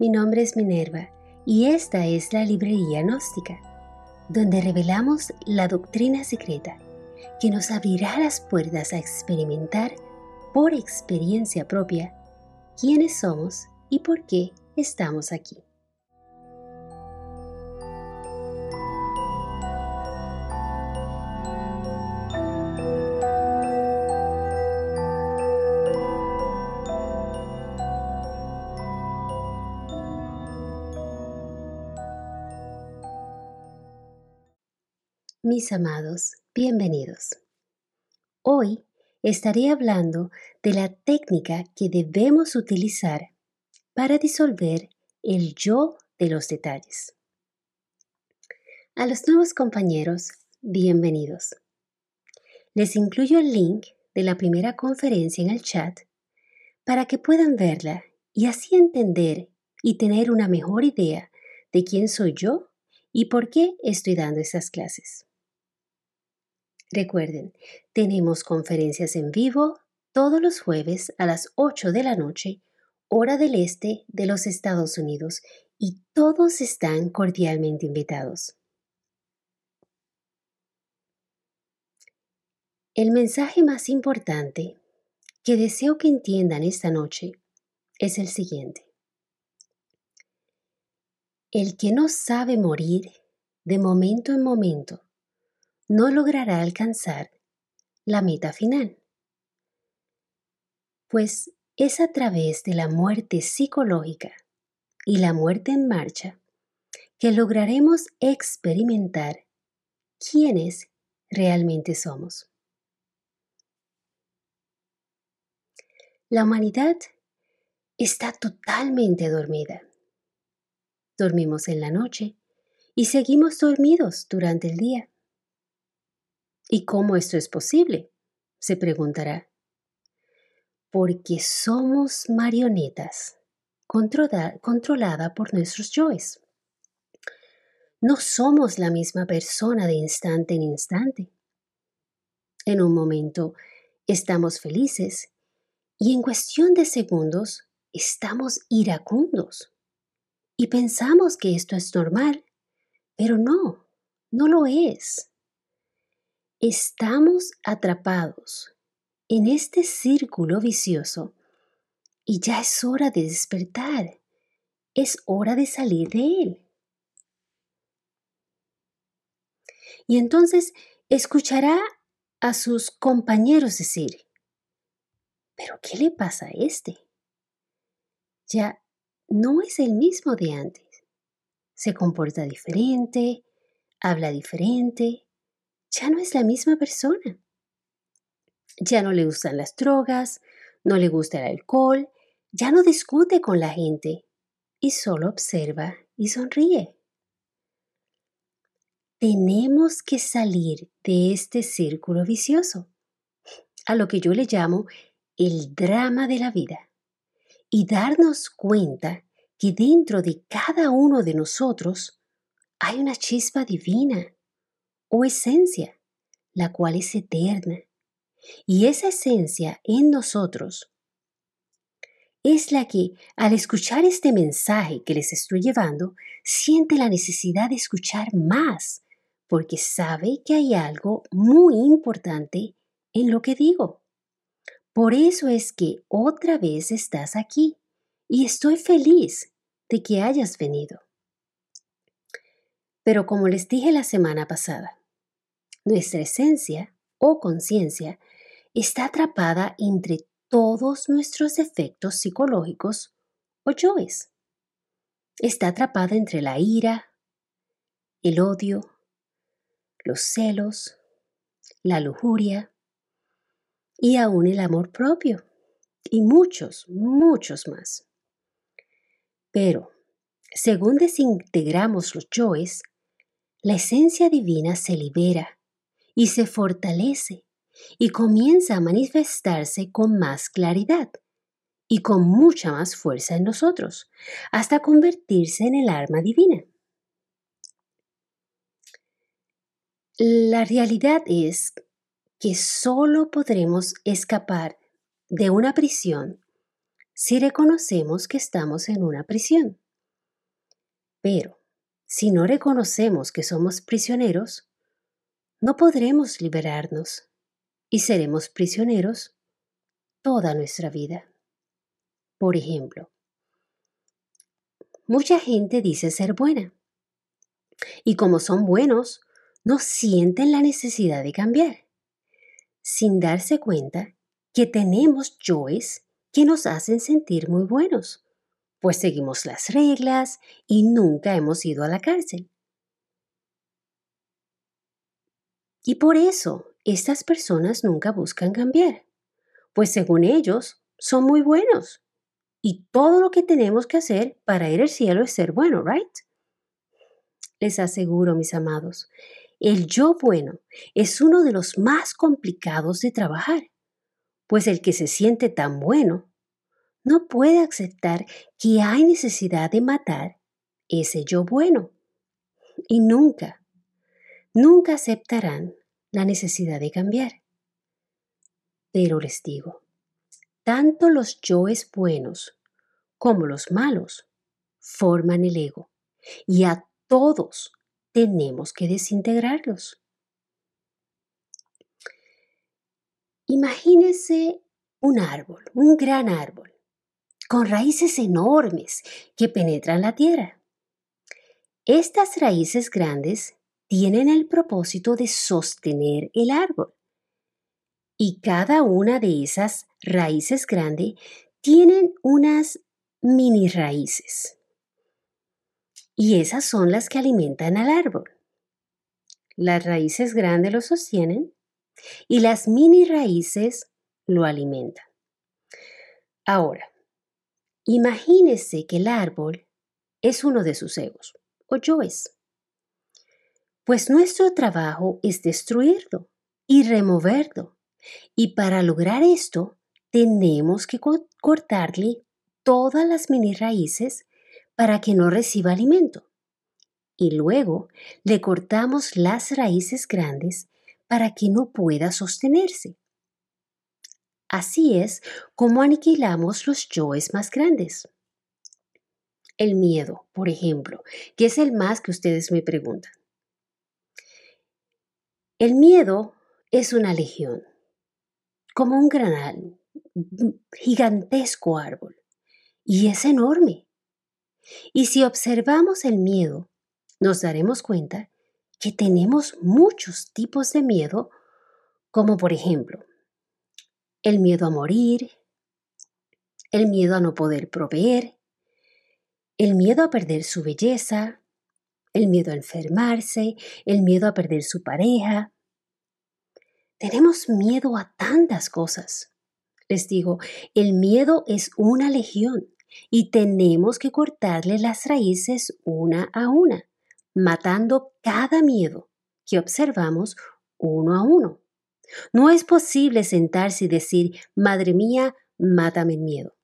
mi nombre es Minerva y esta es la Librería Gnóstica, donde revelamos la doctrina secreta que nos abrirá las puertas a experimentar por experiencia propia quiénes somos y por qué estamos aquí. Amados, bienvenidos. Hoy estaré hablando de la técnica que debemos utilizar para disolver el yo de los detalles. A los nuevos compañeros, bienvenidos. Les incluyo el link de la primera conferencia en el chat para que puedan verla y así entender y tener una mejor idea de quién soy yo y por qué estoy dando esas clases. Recuerden, tenemos conferencias en vivo todos los jueves a las 8 de la noche, hora del este de los Estados Unidos, y todos están cordialmente invitados. El mensaje más importante que deseo que entiendan esta noche es el siguiente. El que no sabe morir de momento en momento no logrará alcanzar la meta final. Pues es a través de la muerte psicológica y la muerte en marcha que lograremos experimentar quiénes realmente somos. La humanidad está totalmente dormida. Dormimos en la noche y seguimos dormidos durante el día. ¿Y cómo esto es posible? se preguntará. Porque somos marionetas controlada, por nuestros yoes. No somos la misma persona de instante en instante. En un momento estamos felices y en cuestión de segundos estamos iracundos. Y pensamos que esto es normal, pero no, no lo es. Estamos atrapados en este círculo vicioso y ya es hora de despertar. Es hora de salir de él. Y entonces escuchará a sus compañeros decir, ¿pero qué le pasa a este? Ya no es el mismo de antes. Se comporta diferente, habla diferente, ya no es la misma persona. Ya no le gustan las drogas, no le gusta el alcohol, ya no discute con la gente y solo observa y sonríe. Tenemos que salir de este círculo vicioso, a lo que yo le llamo el drama de la vida, y darnos cuenta que dentro de cada uno de nosotros hay una chispa divina o esencia, la cual es eterna. Y esa esencia en nosotros es la que, al escuchar este mensaje que les estoy llevando, siente la necesidad de escuchar más, porque sabe que hay algo muy importante en lo que digo. Por eso es que otra vez estás aquí y estoy feliz de que hayas venido. Pero como les dije la semana pasada, nuestra esencia o conciencia está atrapada entre todos nuestros efectos psicológicos o yoes. Está atrapada entre la ira, el odio, los celos, la lujuria y aún el amor propio y muchos, muchos más. Pero, según desintegramos los yoes, la esencia divina se libera y se fortalece y comienza a manifestarse con más claridad y con mucha más fuerza en nosotros, hasta convertirse en el arma divina. La realidad es que solo podremos escapar de una prisión si reconocemos que estamos en una prisión. Pero si no reconocemos que somos prisioneros, no podremos liberarnos y seremos prisioneros toda nuestra vida. Por ejemplo, mucha gente dice ser buena y como son buenos, no sienten la necesidad de cambiar, sin darse cuenta que tenemos yoes que nos hacen sentir muy buenos, pues seguimos las reglas y nunca hemos ido a la cárcel. Y por eso estas personas nunca buscan cambiar, pues según ellos son muy buenos. Y todo lo que tenemos que hacer para ir al cielo es ser bueno, ¿right? Les aseguro, mis amados, el yo bueno es uno de los más complicados de trabajar, pues el que se siente tan bueno no puede aceptar que hay necesidad de matar ese yo bueno. Y nunca, nunca aceptarán la necesidad de cambiar. Pero les digo, tanto los yoes buenos como los malos forman el ego y a todos tenemos que desintegrarlos. Imagínese un árbol, un gran árbol, con raíces enormes que penetran la tierra. Estas raíces grandes tienen el propósito de sostener el árbol. Y cada una de esas raíces grandes tienen unas mini raíces. Y esas son las que alimentan al árbol. Las raíces grandes lo sostienen y las mini raíces lo alimentan. Ahora, imagínese que el árbol es uno de sus egos o yoes pues nuestro trabajo es destruirlo y removerlo. Y para lograr esto, tenemos que cortarle todas las mini raíces para que no reciba alimento. Y luego le cortamos las raíces grandes para que no pueda sostenerse. Así es como aniquilamos los yoes más grandes. El miedo, por ejemplo, que es el más que ustedes me preguntan. El miedo es una legión, como un granal, gigantesco árbol, y es enorme. Y si observamos el miedo, nos daremos cuenta que tenemos muchos tipos de miedo, como por ejemplo, el miedo a morir, el miedo a no poder proveer, el miedo a perder su belleza, el miedo a enfermarse, el miedo a perder su pareja. Tenemos miedo a tantas cosas. Les digo, el miedo es una legión y tenemos que cortarle las raíces una a una, matando cada miedo que observamos uno a uno. No es posible sentarse y decir, Madre mía, mátame el miedo.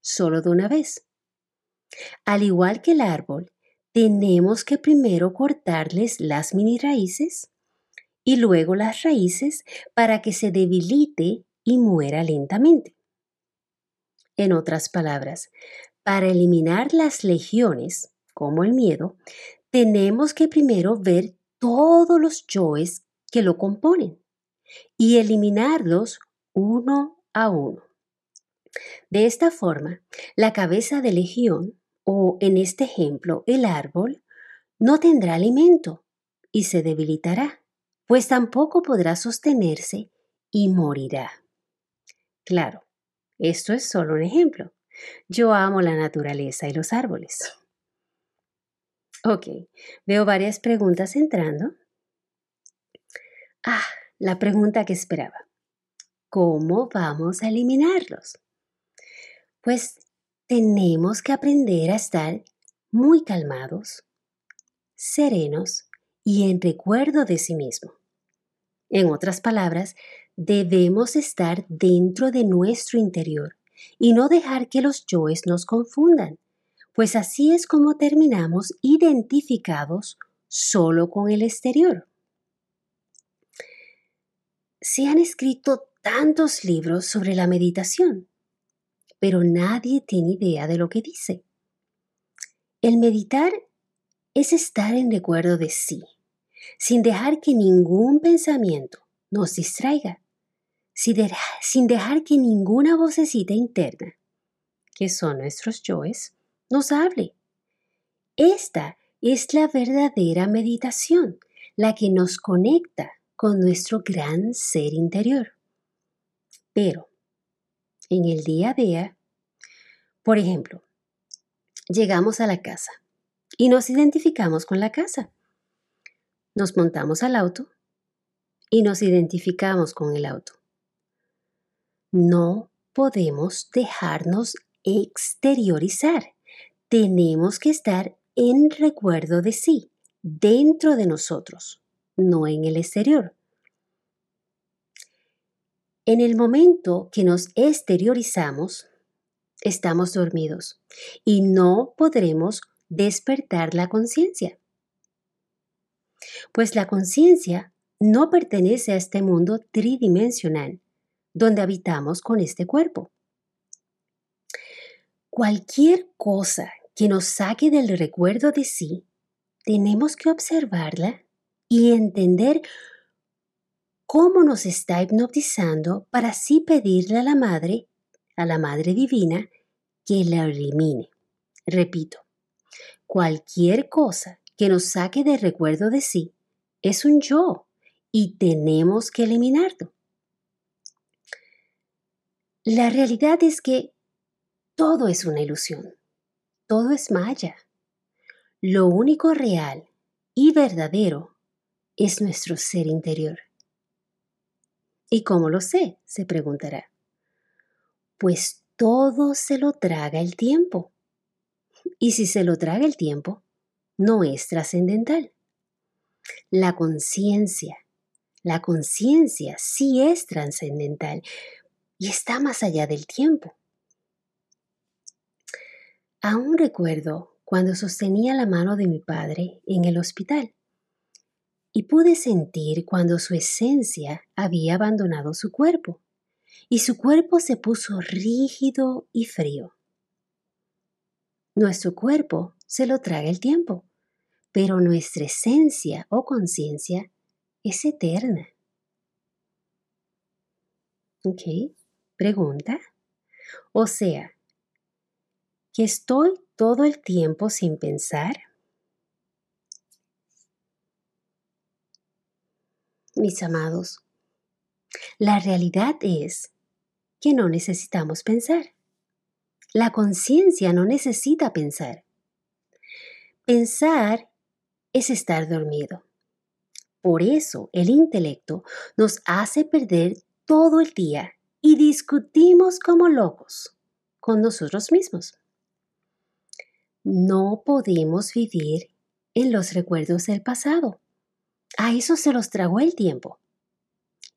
Solo de una vez. Al igual que el árbol, tenemos que primero cortarles las mini raíces y luego las raíces para que se debilite y muera lentamente. En otras palabras, para eliminar las legiones, como el miedo, tenemos que primero ver todos los yoes que lo componen y eliminarlos uno a uno. De esta forma, la cabeza de legión o en este ejemplo el árbol, no tendrá alimento y se debilitará, pues tampoco podrá sostenerse y morirá. Claro, esto es solo un ejemplo. Yo amo la naturaleza y los árboles. Ok, veo varias preguntas entrando. Ah, la pregunta que esperaba. ¿Cómo vamos a eliminarlos? Pues tenemos que aprender a estar muy calmados, serenos y en recuerdo de sí mismo. En otras palabras, debemos estar dentro de nuestro interior y no dejar que los yoes nos confundan, pues así es como terminamos identificados solo con el exterior. Se han escrito tantos libros sobre la meditación, pero nadie tiene idea de lo que dice. El meditar es estar en recuerdo de sí, sin dejar que ningún pensamiento nos distraiga, sin dejar que ninguna vocecita interna, que son nuestros yoes, nos hable. Esta es la verdadera meditación, la que nos conecta con nuestro gran ser interior. Pero, en el día a día, por ejemplo, llegamos a la casa y nos identificamos con la casa. Nos montamos al auto y nos identificamos con el auto. No podemos dejarnos exteriorizar. Tenemos que estar en recuerdo de sí, dentro de nosotros, no en el exterior. En el momento que nos exteriorizamos, estamos dormidos y no podremos despertar la conciencia. Pues la conciencia no pertenece a este mundo tridimensional donde habitamos con este cuerpo. Cualquier cosa que nos saque del recuerdo de sí, tenemos que observarla y entender cómo nos está hipnotizando para así pedirle a la Madre, a la Madre Divina, que la elimine. Repito, cualquier cosa que nos saque del recuerdo de sí es un yo y tenemos que eliminarlo. La realidad es que todo es una ilusión, todo es maya. Lo único real y verdadero es nuestro ser interior. ¿Y cómo lo sé? se preguntará. Pues todo se lo traga el tiempo. Y si se lo traga el tiempo, no es trascendental. La conciencia, la conciencia sí es trascendental y está más allá del tiempo. Aún recuerdo cuando sostenía la mano de mi padre en el hospital y pude sentir cuando su esencia había abandonado su cuerpo y su cuerpo se puso rígido y frío. Nuestro cuerpo se lo traga el tiempo, pero nuestra esencia o conciencia es eterna. ¿Ok? Pregunta. O sea, que estoy todo el tiempo sin pensar? Mis amados, la realidad es que no necesitamos pensar. La conciencia no necesita pensar. Pensar es estar dormido. Por eso el intelecto nos hace perder todo el día y discutimos como locos con nosotros mismos. No podemos vivir en los recuerdos del pasado. A eso se los tragó el tiempo.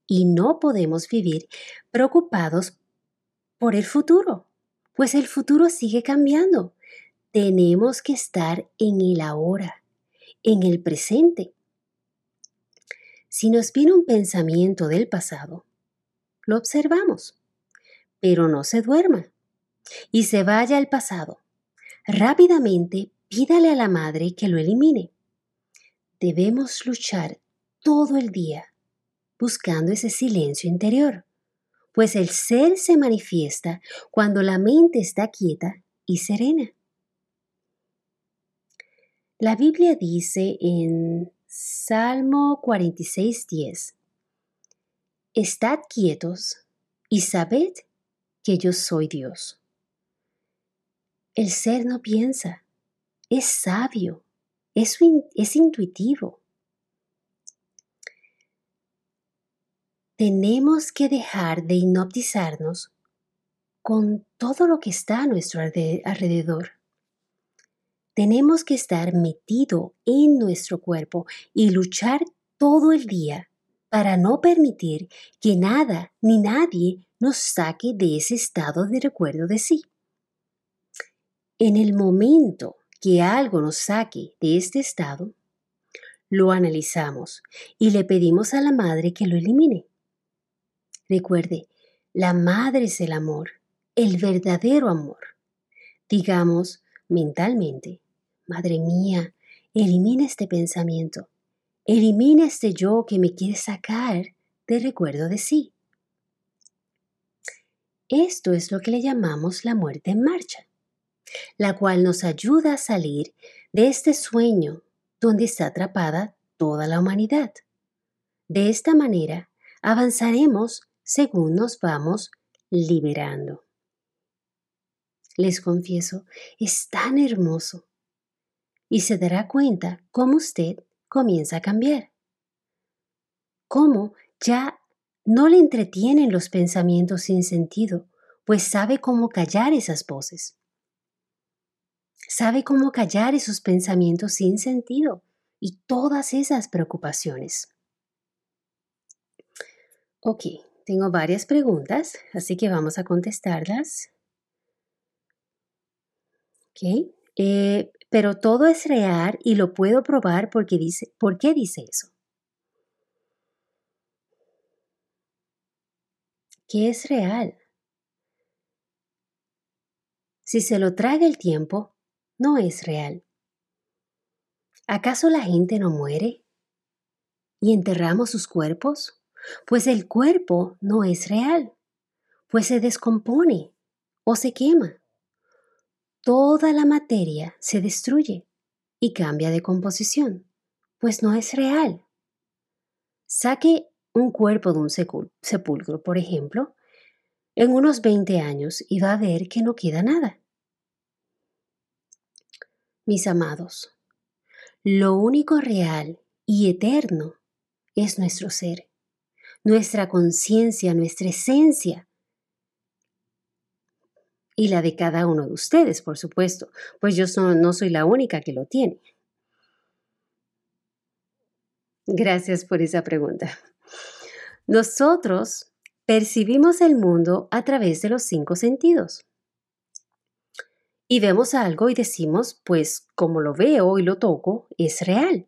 Y no podemos vivir preocupados por el futuro, pues el futuro sigue cambiando. Tenemos que estar en el ahora, en el presente. Si nos viene un pensamiento del pasado, lo observamos, pero no se duerma y se vaya al pasado rápidamente pídale a la madre que lo elimine. Debemos luchar todo el día buscando ese silencio interior, pues el ser se manifiesta cuando la mente está quieta y serena. La Biblia dice en Salmo 46:10, Estad quietos y sabed que yo soy Dios. El ser no piensa, es sabio, es, es intuitivo. Tenemos que dejar de hipnotizarnos con todo lo que está a nuestro alrededor. Tenemos que estar metido en nuestro cuerpo y luchar todo el día para no permitir que nada ni nadie nos saque de ese estado de recuerdo de sí. En el momento que algo nos saque de este estado, lo analizamos y le pedimos a la madre que lo elimine. Recuerde, la madre es el amor, el verdadero amor. Digamos mentalmente, Madre mía, elimina este pensamiento. Elimina este yo que me quiere sacar de recuerdo de sí. Esto es lo que le llamamos la muerte en marcha, la cual nos ayuda a salir de este sueño donde está atrapada toda la humanidad. De esta manera avanzaremos según nos vamos liberando. Les confieso, es tan hermoso. Y se dará cuenta cómo usted comienza a cambiar. Cómo ya no le entretienen los pensamientos sin sentido, pues sabe cómo callar esas voces. Sabe cómo callar esos pensamientos sin sentido y todas esas preocupaciones. Ok, tengo varias preguntas, así que vamos a contestarlas. Ok, eh, pero todo es real y lo puedo probar porque dice, ¿por qué dice eso? ¿Qué es real? Si se lo traga el tiempo, no es real. ¿Acaso la gente no muere? ¿Y enterramos sus cuerpos? Pues el cuerpo no es real, pues se descompone o se quema. Toda la materia se destruye y cambia de composición, pues no es real. Saque un cuerpo de un sepulcro, por ejemplo, en unos 20 años y va a ver que no queda nada. Mis amados, lo único real y eterno es nuestro ser nuestra conciencia, nuestra esencia. Y la de cada uno de ustedes, por supuesto, pues yo no soy la única que lo tiene. Gracias por esa pregunta. Nosotros percibimos el mundo a través de los cinco sentidos. Y vemos algo y decimos, pues como lo veo y lo toco, es real.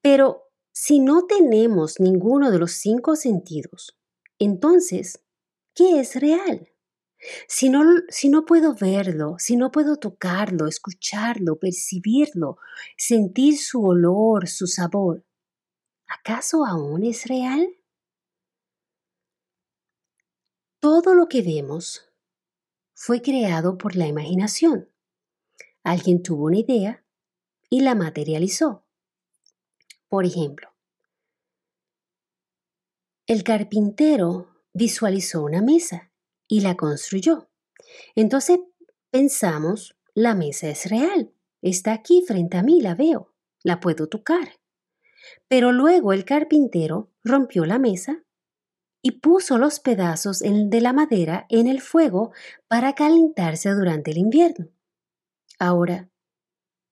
Pero si no tenemos ninguno de los cinco sentidos, entonces, ¿qué es real? Si no, si no puedo verlo, si no puedo tocarlo, escucharlo, percibirlo, sentir su olor, su sabor, ¿acaso aún es real? Todo lo que vemos fue creado por la imaginación. Alguien tuvo una idea y la materializó. Por ejemplo, el carpintero visualizó una mesa y la construyó. Entonces pensamos, la mesa es real, está aquí frente a mí, la veo, la puedo tocar. Pero luego el carpintero rompió la mesa y puso los pedazos de la madera en el fuego para calentarse durante el invierno. Ahora,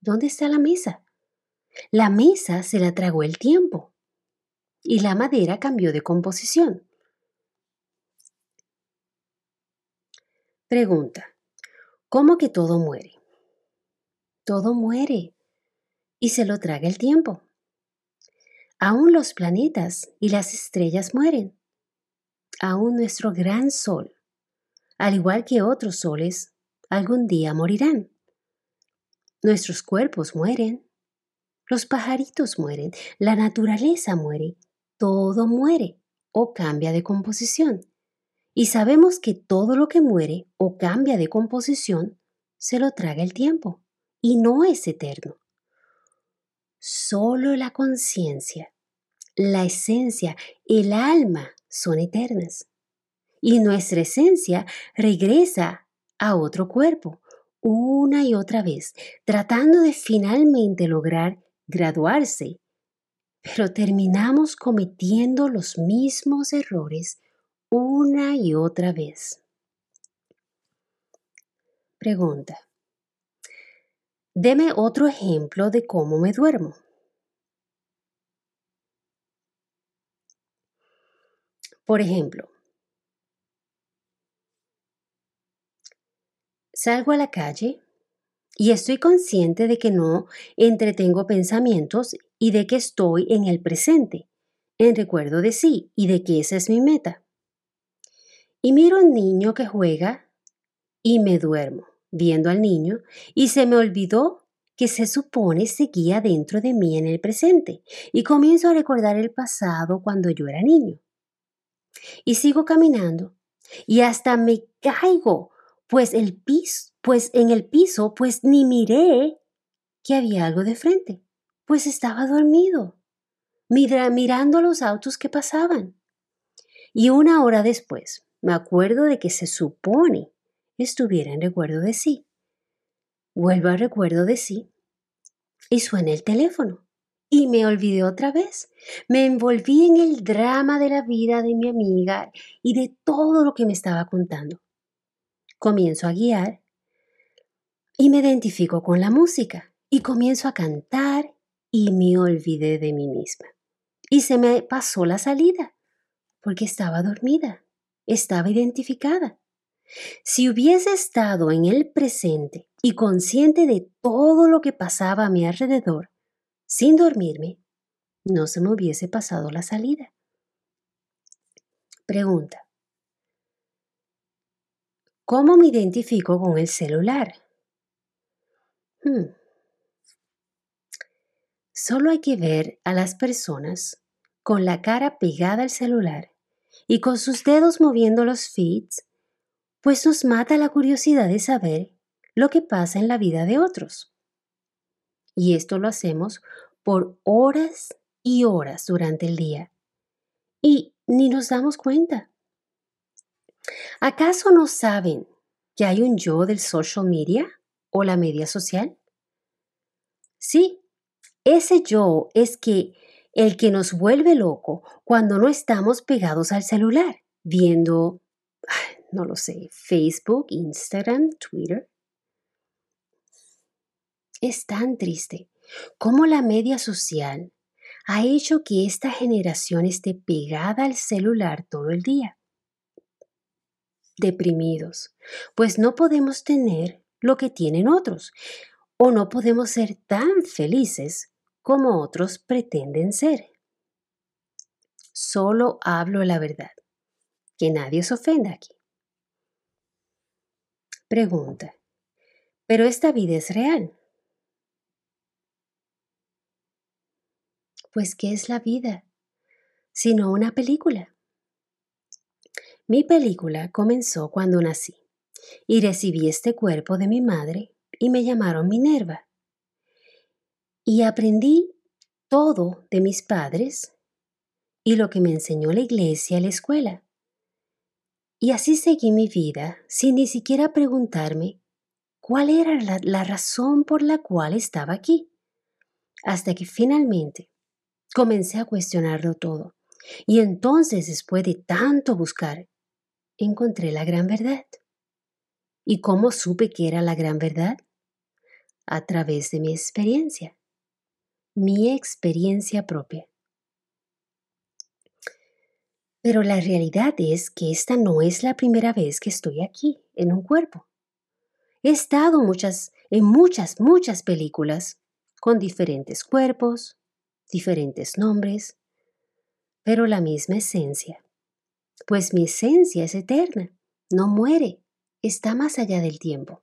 ¿dónde está la mesa? La mesa se la tragó el tiempo y la madera cambió de composición. Pregunta, ¿cómo que todo muere? Todo muere y se lo traga el tiempo. Aún los planetas y las estrellas mueren. Aún nuestro gran sol, al igual que otros soles, algún día morirán. Nuestros cuerpos mueren, los pajaritos mueren, la naturaleza muere, todo muere o cambia de composición. Y sabemos que todo lo que muere o cambia de composición se lo traga el tiempo y no es eterno. Solo la conciencia, la esencia, el alma son eternas. Y nuestra esencia regresa a otro cuerpo una y otra vez, tratando de finalmente lograr graduarse, pero terminamos cometiendo los mismos errores una y otra vez. Pregunta. Deme otro ejemplo de cómo me duermo. Por ejemplo, salgo a la calle y estoy consciente de que no entretengo pensamientos y de que estoy en el presente, en recuerdo de sí y de que esa es mi meta. Y miro a un niño que juega y me duermo viendo al niño y se me olvidó que se supone seguía dentro de mí en el presente y comienzo a recordar el pasado cuando yo era niño. Y sigo caminando y hasta me caigo, pues el pues en el piso, pues ni miré que había algo de frente, pues estaba dormido, mirando los autos que pasaban. Y una hora después, me acuerdo de que se supone estuviera en recuerdo de sí. Vuelvo al recuerdo de sí y suena el teléfono. Y me olvidé otra vez. Me envolví en el drama de la vida de mi amiga y de todo lo que me estaba contando. Comienzo a guiar y me identifico con la música y comienzo a cantar y me olvidé de mí misma. Y se me pasó la salida porque estaba dormida, estaba identificada. Si hubiese estado en el presente y consciente de todo lo que pasaba a mi alrededor, sin dormirme, no se me hubiese pasado la salida. Pregunta. ¿Cómo me identifico con el celular? Hmm. Solo hay que ver a las personas con la cara pegada al celular y con sus dedos moviendo los feeds pues nos mata la curiosidad de saber lo que pasa en la vida de otros. Y esto lo hacemos por horas y horas durante el día. Y ni nos damos cuenta. ¿Acaso no saben que hay un yo del social media o la media social? Sí, ese yo es que el que nos vuelve loco cuando no estamos pegados al celular, viendo no lo sé, Facebook, Instagram, Twitter. Es tan triste cómo la media social ha hecho que esta generación esté pegada al celular todo el día. Deprimidos, pues no podemos tener lo que tienen otros, o no podemos ser tan felices como otros pretenden ser. Solo hablo la verdad. Que nadie se ofenda aquí. Pregunta. ¿Pero esta vida es real? Pues, ¿qué es la vida? Sino una película. Mi película comenzó cuando nací y recibí este cuerpo de mi madre y me llamaron Minerva. Y aprendí todo de mis padres y lo que me enseñó la iglesia y la escuela. Y así seguí mi vida sin ni siquiera preguntarme cuál era la, razón por la cual estaba aquí, hasta que finalmente comencé a cuestionarlo todo. Y entonces, después de tanto buscar, encontré la gran verdad. ¿Y cómo supe que era la gran verdad? A través de mi experiencia, mi experiencia propia. Pero la realidad es que esta no es la primera vez que estoy aquí, en un cuerpo. He estado muchas, en muchas, muchas películas, con diferentes cuerpos, diferentes nombres, pero la misma esencia. Pues mi esencia es eterna, no muere, está más allá del tiempo.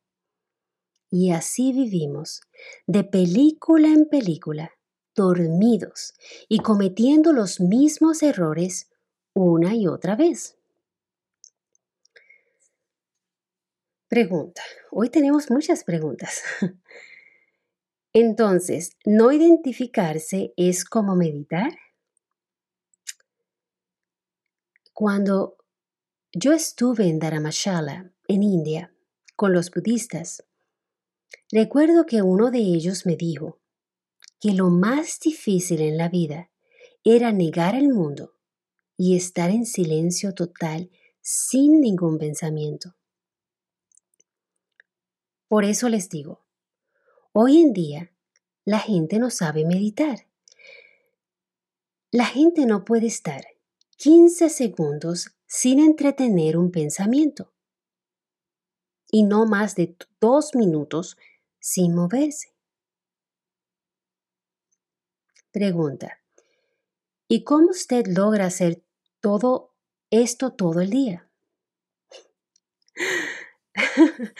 Y así vivimos, de película en película, dormidos y cometiendo los mismos errores una y otra vez. Pregunta. Hoy tenemos muchas preguntas. Entonces, ¿no identificarse es como meditar? Cuando yo estuve en Dharamshala, en India, con los budistas, recuerdo que uno de ellos me dijo que lo más difícil en la vida era negar el mundo y estar en silencio total sin ningún pensamiento. Por eso les digo, hoy en día la gente no sabe meditar. La gente no puede estar 15 segundos sin entretener un pensamiento y no más de dos minutos sin moverse. Pregunta. ¿Y cómo usted logra hacer todo esto todo el día.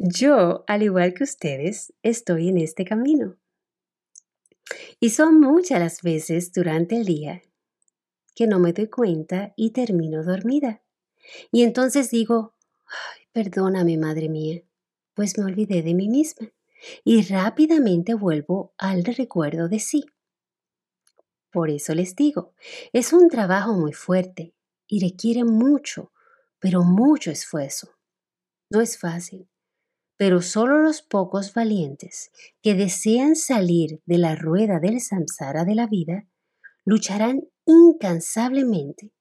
Yo, al igual que ustedes, estoy en este camino. Y son muchas las veces durante el día que no me doy cuenta y termino dormida. Y entonces digo, perdóname, madre mía, pues me olvidé de mí misma. Y rápidamente vuelvo al recuerdo de sí. Por eso les digo, es un trabajo muy fuerte y requiere mucho, pero mucho esfuerzo. No es fácil, pero solo los pocos valientes que desean salir de la rueda del samsara de la vida lucharán incansablemente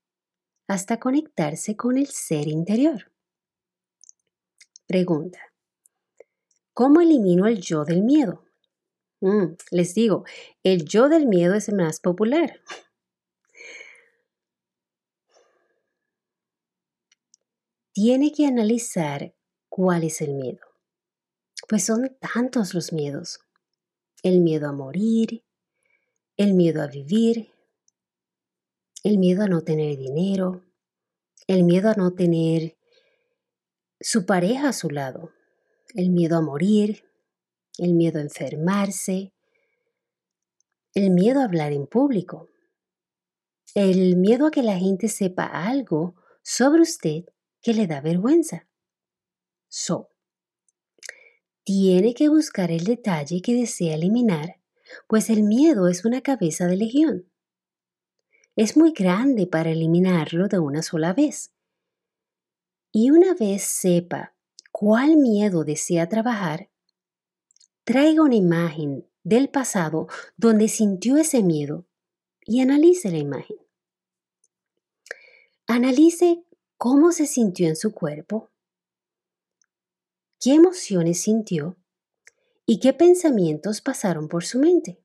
hasta conectarse con el ser interior. Pregunta. ¿Cómo elimino el yo del miedo? Mm, les digo, el yo del miedo es el más popular. Tiene que analizar cuál es el miedo. Pues son tantos los miedos. El miedo a morir, el miedo a vivir, el miedo a no tener dinero, el miedo a no tener su pareja a su lado, el miedo a morir, el miedo a enfermarse, el miedo a hablar en público, el miedo a que la gente sepa algo sobre usted que le da vergüenza. So, tiene que buscar el detalle que desea eliminar, pues el miedo es una cabeza de legión. Es muy grande para eliminarlo de una sola vez. Y una vez sepa cuál miedo desea trabajar, traiga una imagen del pasado donde sintió ese miedo y analice la imagen. Analice cómo se sintió en su cuerpo qué emociones sintió y qué pensamientos pasaron por su mente.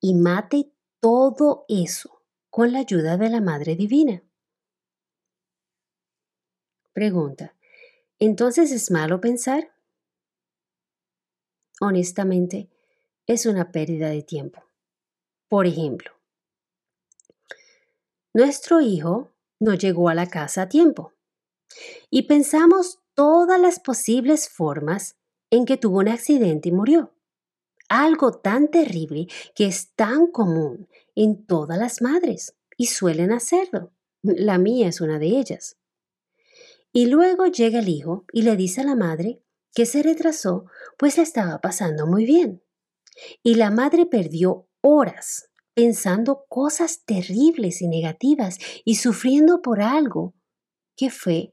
Y mate todo eso con la ayuda de la Madre Divina. Pregunta, ¿entonces es malo pensar? Honestamente, es una pérdida de tiempo. Por ejemplo, nuestro hijo no llegó a la casa a tiempo y pensamos todas las posibles formas en que tuvo un accidente y murió. Algo tan terrible que es tan común en todas las madres y suelen hacerlo. La mía es una de ellas. Y luego llega el hijo y le dice a la madre que se retrasó pues le estaba pasando muy bien. Y la madre perdió horas pensando cosas terribles y negativas y sufriendo por algo que fue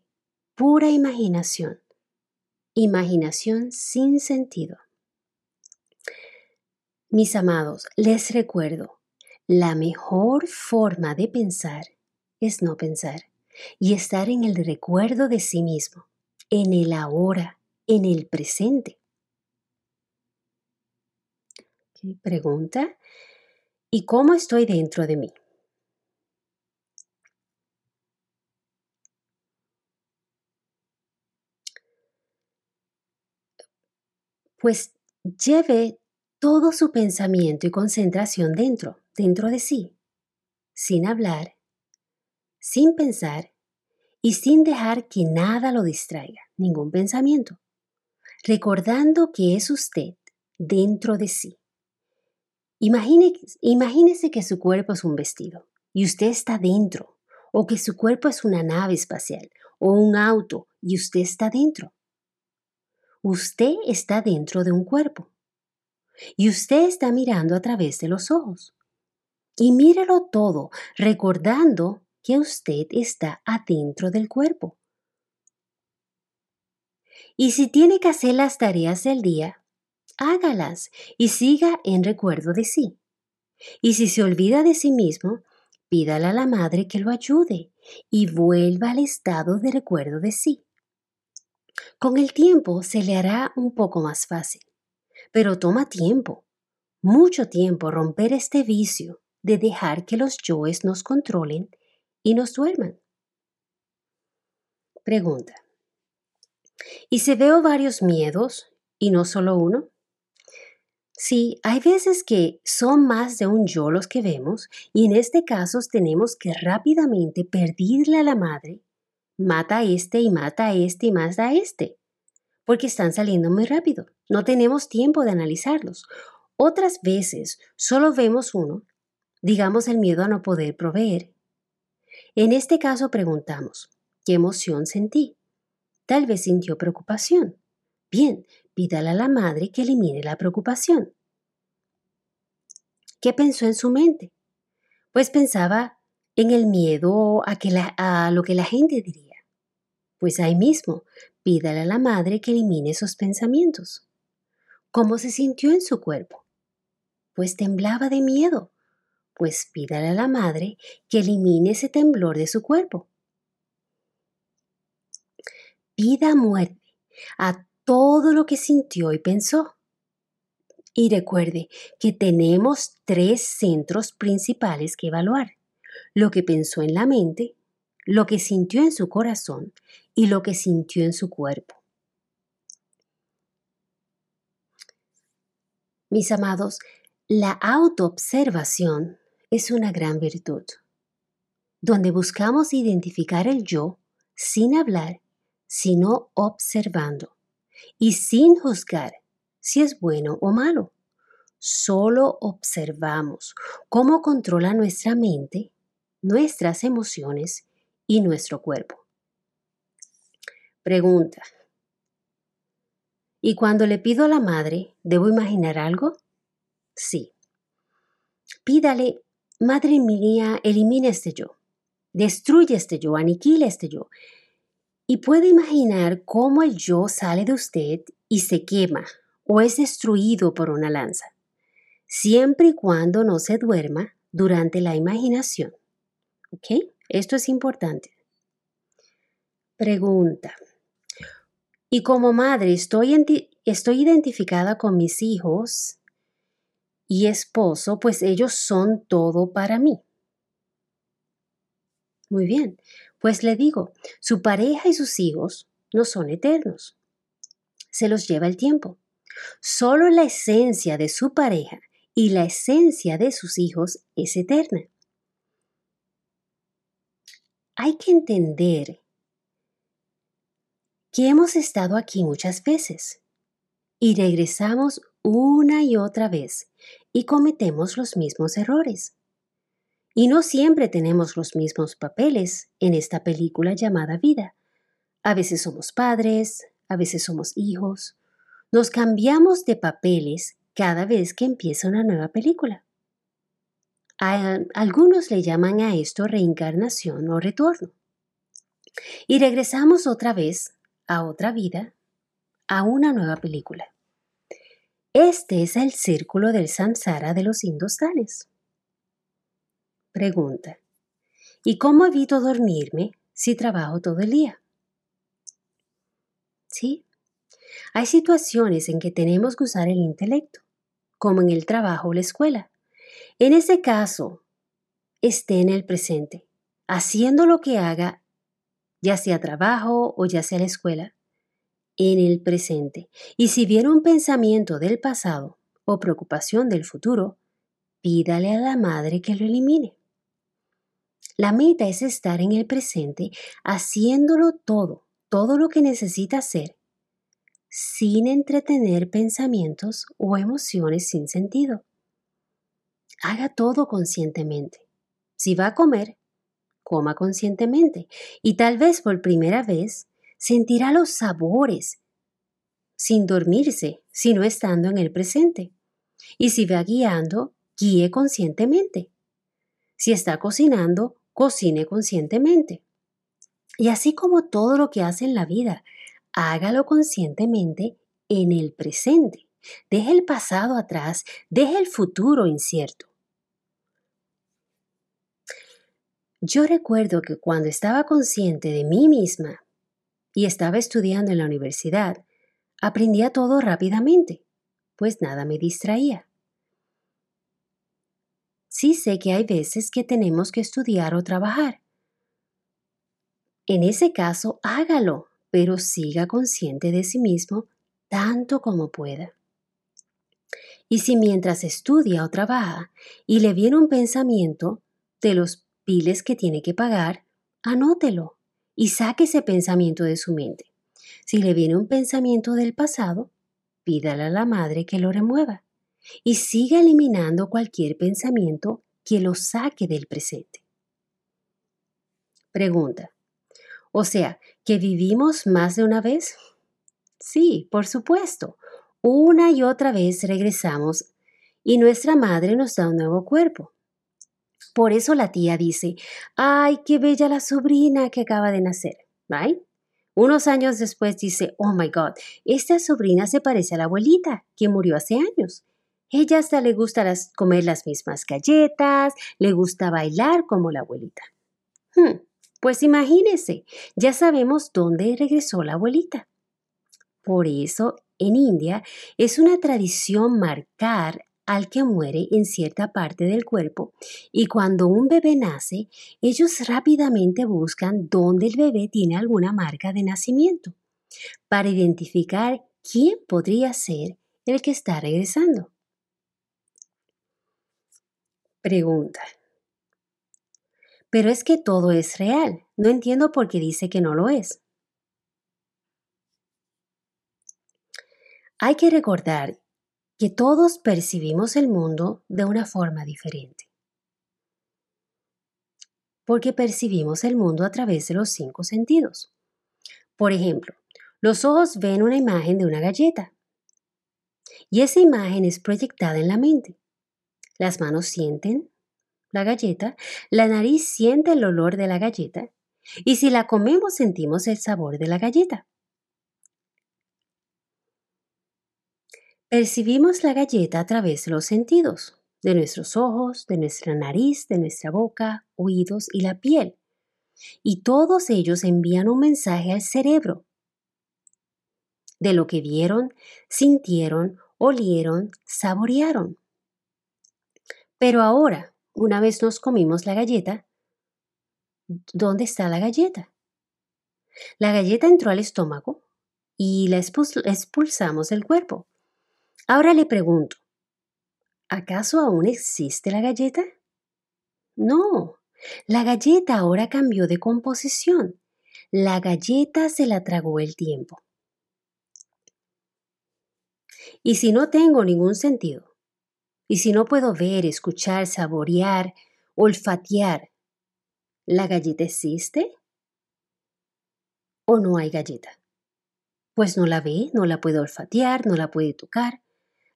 pura imaginación. Imaginación sin sentido. Mis amados, les recuerdo, la mejor forma de pensar es no pensar y estar en el recuerdo de sí mismo, en el ahora, en el presente. Pregunta, ¿y cómo estoy dentro de mí? Pues lleve todo su pensamiento y concentración dentro, dentro de sí, sin hablar, sin pensar y sin dejar que nada lo distraiga, ningún pensamiento, recordando que es usted dentro de sí. imagínese que su cuerpo es un vestido y usted está dentro, o que su cuerpo es una nave espacial o un auto y usted está dentro. Usted está dentro de un cuerpo y usted está mirando a través de los ojos. Y mírelo todo, recordando que usted está adentro del cuerpo. Y si tiene que hacer las tareas del día, hágalas y siga en recuerdo de sí. Y si se olvida de sí mismo, pídale a la madre que lo ayude y vuelva al estado de recuerdo de sí. Con el tiempo se le hará un poco más fácil, pero toma tiempo, mucho tiempo romper este vicio de dejar que los yoes nos controlen y nos duerman. Pregunta. ¿Y si veo varios miedos y no solo uno? Sí, hay veces que son más de un yo los que vemos y en este caso tenemos que rápidamente pedirle a la madre mata a este y mata a este y mata a este. porque están saliendo muy rápido. No tenemos tiempo de analizarlos. Otras veces solo vemos uno, digamos el miedo a no poder proveer. En este caso preguntamos, ¿qué emoción sentí? Tal vez sintió preocupación. Bien, pídale a la madre que elimine la preocupación. ¿Qué pensó en su mente? Pues pensaba en el miedo a, que a lo que la gente diría. Pues ahí mismo, pídale a la madre que elimine esos pensamientos. ¿Cómo se sintió en su cuerpo? Pues temblaba de miedo. Pues pídale a la madre que elimine ese temblor de su cuerpo. Pida muerte a todo lo que sintió y pensó. Y recuerde que tenemos tres centros principales que evaluar. Lo que pensó en la mente, lo que sintió en su corazón y lo que sintió en su cuerpo. Mis amados, la autoobservación es una gran virtud, donde buscamos identificar el yo sin hablar, sino observando y sin juzgar si es bueno o malo. Solo observamos cómo controla nuestra mente, nuestras emociones y nuestro cuerpo. Pregunta. ¿Y cuando le pido a la madre, debo imaginar algo? Sí. Pídale, Madre mía, elimina este yo, destruye este yo, aniquila este yo. Y puede imaginar cómo el yo sale de usted y se quema o es destruido por una lanza, siempre y cuando no se duerma durante la imaginación. ¿Ok? Esto es importante. Pregunta. Y como madre estoy, estoy identificada con mis hijos y esposo, pues ellos son todo para mí. Muy bien, pues le digo, su pareja y sus hijos no son eternos. Se los lleva el tiempo. Solo la esencia de su pareja y la esencia de sus hijos es eterna. Hay que entender que hemos estado aquí muchas veces y regresamos una y otra vez y cometemos los mismos errores. Y no siempre tenemos los mismos papeles en esta película llamada vida. A veces somos padres, a veces somos hijos. Nos cambiamos de papeles cada vez que empieza una nueva película. algunos le llaman a esto reencarnación o retorno. Y regresamos otra vez a otra vida, a una nueva película. Este es el círculo del samsara de los indostanes. Pregunta. ¿Y cómo evito dormirme si trabajo todo el día? Sí. Hay situaciones en que tenemos que usar el intelecto, como en el trabajo o la escuela. En ese caso, esté en el presente, haciendo lo que haga, ya sea trabajo o ya sea la escuela en el presente. Y si viene un pensamiento del pasado o preocupación del futuro, pídale a la madre que lo elimine. La meta es estar en el presente haciéndolo todo, todo lo que necesita hacer, sin entretener pensamientos o emociones sin sentido. Haga todo conscientemente. Si va a comer, coma conscientemente y tal vez por primera vez sentirá los sabores sin dormirse, sino estando en el presente. Y si va guiando, guíe conscientemente. Si está cocinando, cocine conscientemente. Y así como todo lo que hace en la vida, hágalo conscientemente en el presente. Deje el pasado atrás, deje el futuro incierto. Yo recuerdo que cuando estaba consciente de mí misma, y estaba estudiando en la universidad, aprendía todo rápidamente, pues nada me distraía. Sí sé que hay veces que tenemos que estudiar o trabajar. En ese caso, hágalo, pero siga consciente de sí mismo tanto como pueda. Y si mientras estudia o trabaja y le viene un pensamiento de los piles que tiene que pagar, anótelo y saque ese pensamiento de su mente. Si le viene un pensamiento del pasado, pídale a la madre que lo remueva y siga eliminando cualquier pensamiento que lo saque del presente. Pregunta. O sea, ¿que vivimos más de una vez? Sí, por supuesto. Una y otra vez regresamos y nuestra madre nos da un nuevo cuerpo. Por eso la tía dice, ay, qué bella la sobrina que acaba de nacer, ¿right? Unos años después dice, oh my God, esta sobrina se parece a la abuelita que murió hace años. Ella hasta le gusta comer las mismas galletas, le gusta bailar como la abuelita. Hmm, pues imagínese, ya sabemos dónde regresó la abuelita. Por eso, en India es una tradición marcar al que muere en cierta parte del cuerpo y cuando un bebé nace, ellos rápidamente buscan dónde el bebé tiene alguna marca de nacimiento para identificar quién podría ser el que está regresando. Pregunta. Pero es que todo es real. No entiendo por qué dice que no lo es. Hay que recordar que todos percibimos el mundo de una forma diferente. Porque percibimos el mundo a través de los cinco sentidos. Por ejemplo, los ojos ven una imagen de una galleta y esa imagen es proyectada en la mente. Las manos sienten la galleta, la nariz siente el olor de la galleta y si la comemos sentimos el sabor de la galleta. Percibimos la galleta a través de los sentidos, de nuestros ojos, de nuestra nariz, de nuestra boca, oídos y la piel. Y todos ellos envían un mensaje al cerebro de lo que vieron, sintieron, olieron, saborearon. Pero ahora, una vez nos comimos la galleta, ¿dónde está la galleta? La galleta entró al estómago y la expulsamos del cuerpo. Ahora le pregunto, ¿acaso aún existe la galleta? No, la galleta ahora cambió de composición. La galleta se la tragó el tiempo. Y si no tengo ningún sentido, y si no puedo ver, escuchar, saborear, olfatear, ¿la galleta existe? ¿O no hay galleta? Pues no la ve, no la puede olfatear, no la puede tocar.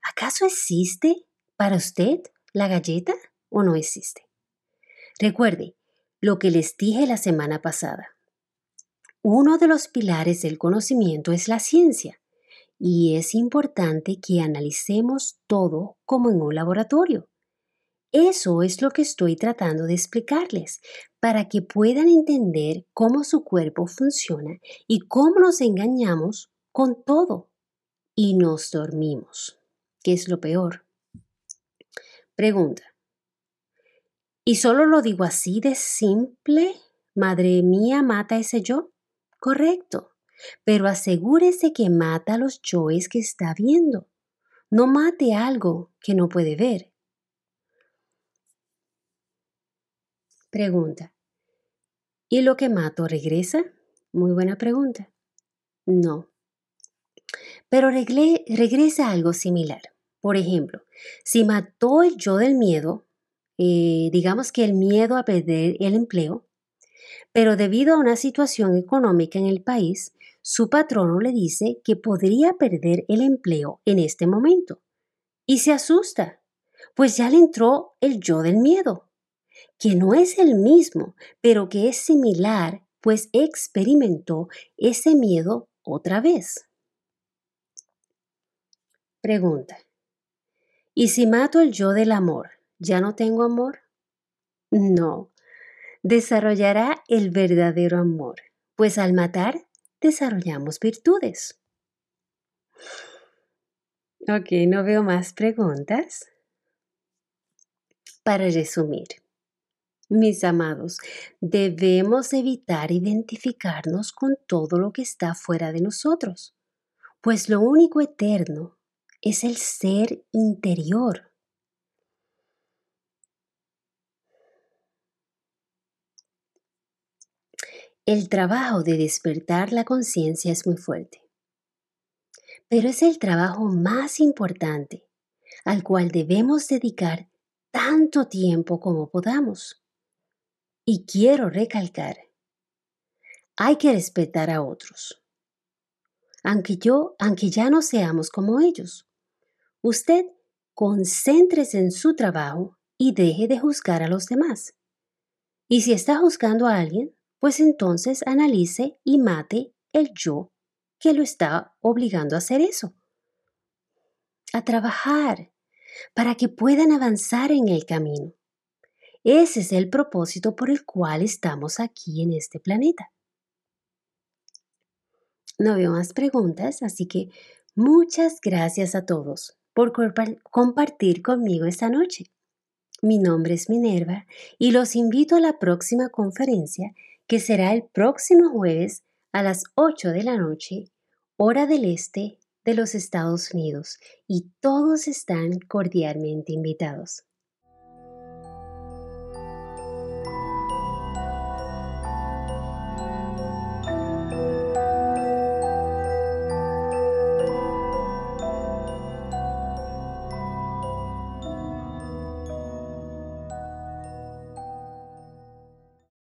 ¿Acaso existe para usted la galleta o no existe? Recuerde lo que les dije la semana pasada. Uno de los pilares del conocimiento es la ciencia y es importante que analicemos todo como en un laboratorio. Eso es lo que estoy tratando de explicarles para que puedan entender cómo su cuerpo funciona y cómo nos engañamos con todo y nos dormimos. ¿Qué es lo peor? Pregunta. ¿Y solo lo digo así de simple? Madre mía, mata ese yo. Correcto. Pero asegúrese que mata los yoes que está viendo. No mate algo que no puede ver. Pregunta. ¿Y lo que mato regresa? Muy buena pregunta. No pero regresa algo similar. Por ejemplo, si mató el yo del miedo, eh, digamos que el miedo a perder el empleo, pero debido a una situación económica en el país, su patrono le dice que podría perder el empleo en este momento. Y se asusta, pues ya le entró el yo del miedo, que no es el mismo, pero que es similar, pues experimentó ese miedo otra vez. Pregunta. ¿Y si mato el yo del amor, ya no tengo amor? No, desarrollará el verdadero amor, pues al matar desarrollamos virtudes. Ok, no veo más preguntas. Para resumir, mis amados, debemos evitar identificarnos con todo lo que está fuera de nosotros, pues lo único eterno es el ser interior. El trabajo de despertar la conciencia es muy fuerte, pero es el trabajo más importante al cual debemos dedicar tanto tiempo como podamos. Y quiero recalcar, hay que respetar a otros. Aunque yo, aunque ya no seamos como ellos. Usted concéntrese en su trabajo y deje de juzgar a los demás. Y si está juzgando a alguien, pues entonces analice y mate el yo que lo está obligando a hacer eso. A trabajar para que puedan avanzar en el camino. Ese es el propósito por el cual estamos aquí en este planeta. No veo más preguntas, así que muchas gracias a todos por compartir conmigo esta noche. Mi nombre es Minerva y los invito a la próxima conferencia que será el próximo jueves a las 8 de la noche, hora del este de los Estados Unidos, y todos están cordialmente invitados.